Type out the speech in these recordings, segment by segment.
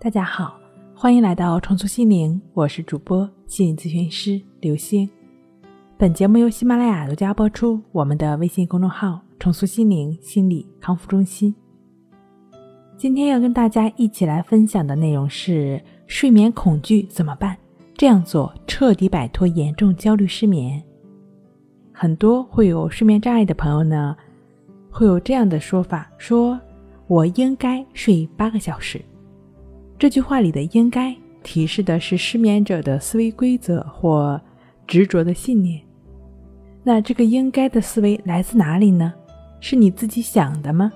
大家好，欢迎来到重塑心灵，我是主播心理咨询师刘星。本节目由喜马拉雅独家播出。我们的微信公众号“重塑心灵心理康复中心”。今天要跟大家一起来分享的内容是睡眠恐惧怎么办？这样做彻底摆脱严重焦虑失眠。很多会有睡眠障碍的朋友呢，会有这样的说法：说我应该睡八个小时。这句话里的“应该”提示的是失眠者的思维规则或执着的信念。那这个“应该”的思维来自哪里呢？是你自己想的吗？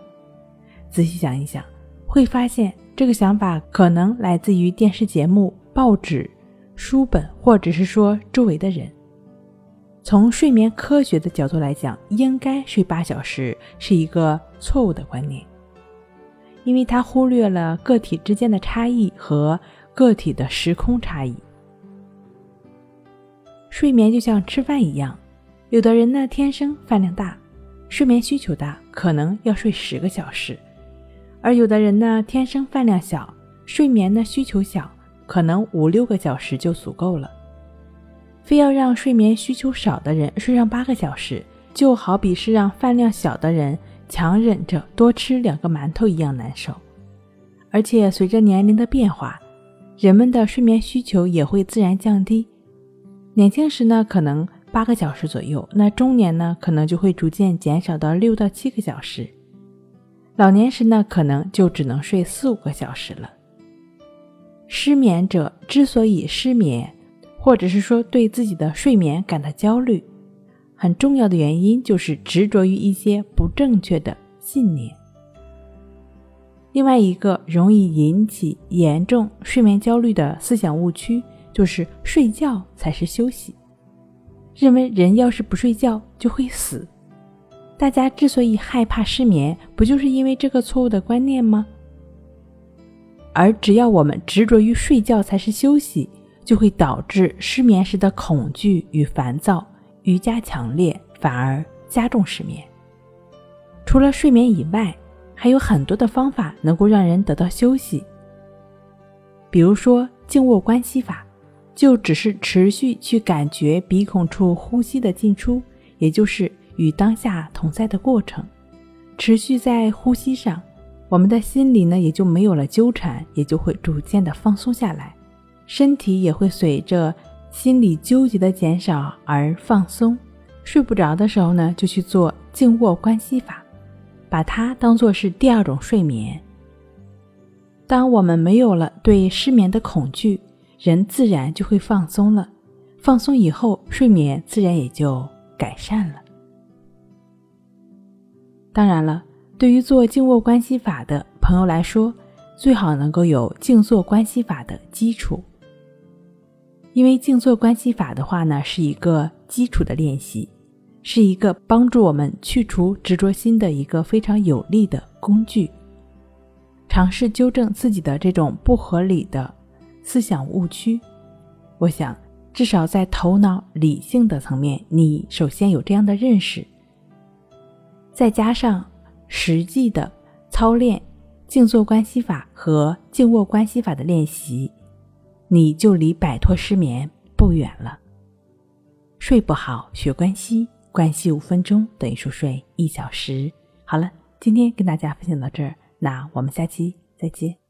仔细想一想，会发现这个想法可能来自于电视节目、报纸、书本，或者是说周围的人。从睡眠科学的角度来讲，应该睡八小时是一个错误的观念。因为它忽略了个体之间的差异和个体的时空差异。睡眠就像吃饭一样，有的人呢天生饭量大，睡眠需求大，可能要睡十个小时；而有的人呢天生饭量小，睡眠呢需求小，可能五六个小时就足够了。非要让睡眠需求少的人睡上八个小时，就好比是让饭量小的人。强忍着多吃两个馒头一样难受，而且随着年龄的变化，人们的睡眠需求也会自然降低。年轻时呢，可能八个小时左右；那中年呢，可能就会逐渐减少到六到七个小时；老年时呢，可能就只能睡四五个小时了。失眠者之所以失眠，或者是说对自己的睡眠感到焦虑。很重要的原因就是执着于一些不正确的信念。另外一个容易引起严重睡眠焦虑的思想误区就是睡觉才是休息，认为人要是不睡觉就会死。大家之所以害怕失眠，不就是因为这个错误的观念吗？而只要我们执着于睡觉才是休息，就会导致失眠时的恐惧与烦躁。愈加强烈，反而加重失眠。除了睡眠以外，还有很多的方法能够让人得到休息。比如说静卧关系法，就只是持续去感觉鼻孔处呼吸的进出，也就是与当下同在的过程。持续在呼吸上，我们的心里呢也就没有了纠缠，也就会逐渐的放松下来，身体也会随着。心理纠结的减少而放松，睡不着的时候呢，就去做静卧关系法，把它当做是第二种睡眠。当我们没有了对失眠的恐惧，人自然就会放松了。放松以后，睡眠自然也就改善了。当然了，对于做静卧关系法的朋友来说，最好能够有静坐关系法的基础。因为静坐关系法的话呢，是一个基础的练习，是一个帮助我们去除执着心的一个非常有力的工具。尝试纠正自己的这种不合理的思想误区，我想至少在头脑理性的层面，你首先有这样的认识，再加上实际的操练静坐关系法和静卧关系法的练习。你就离摆脱失眠不远了。睡不好学关西，关系五分钟等于熟睡一小时。好了，今天跟大家分享到这儿，那我们下期再见。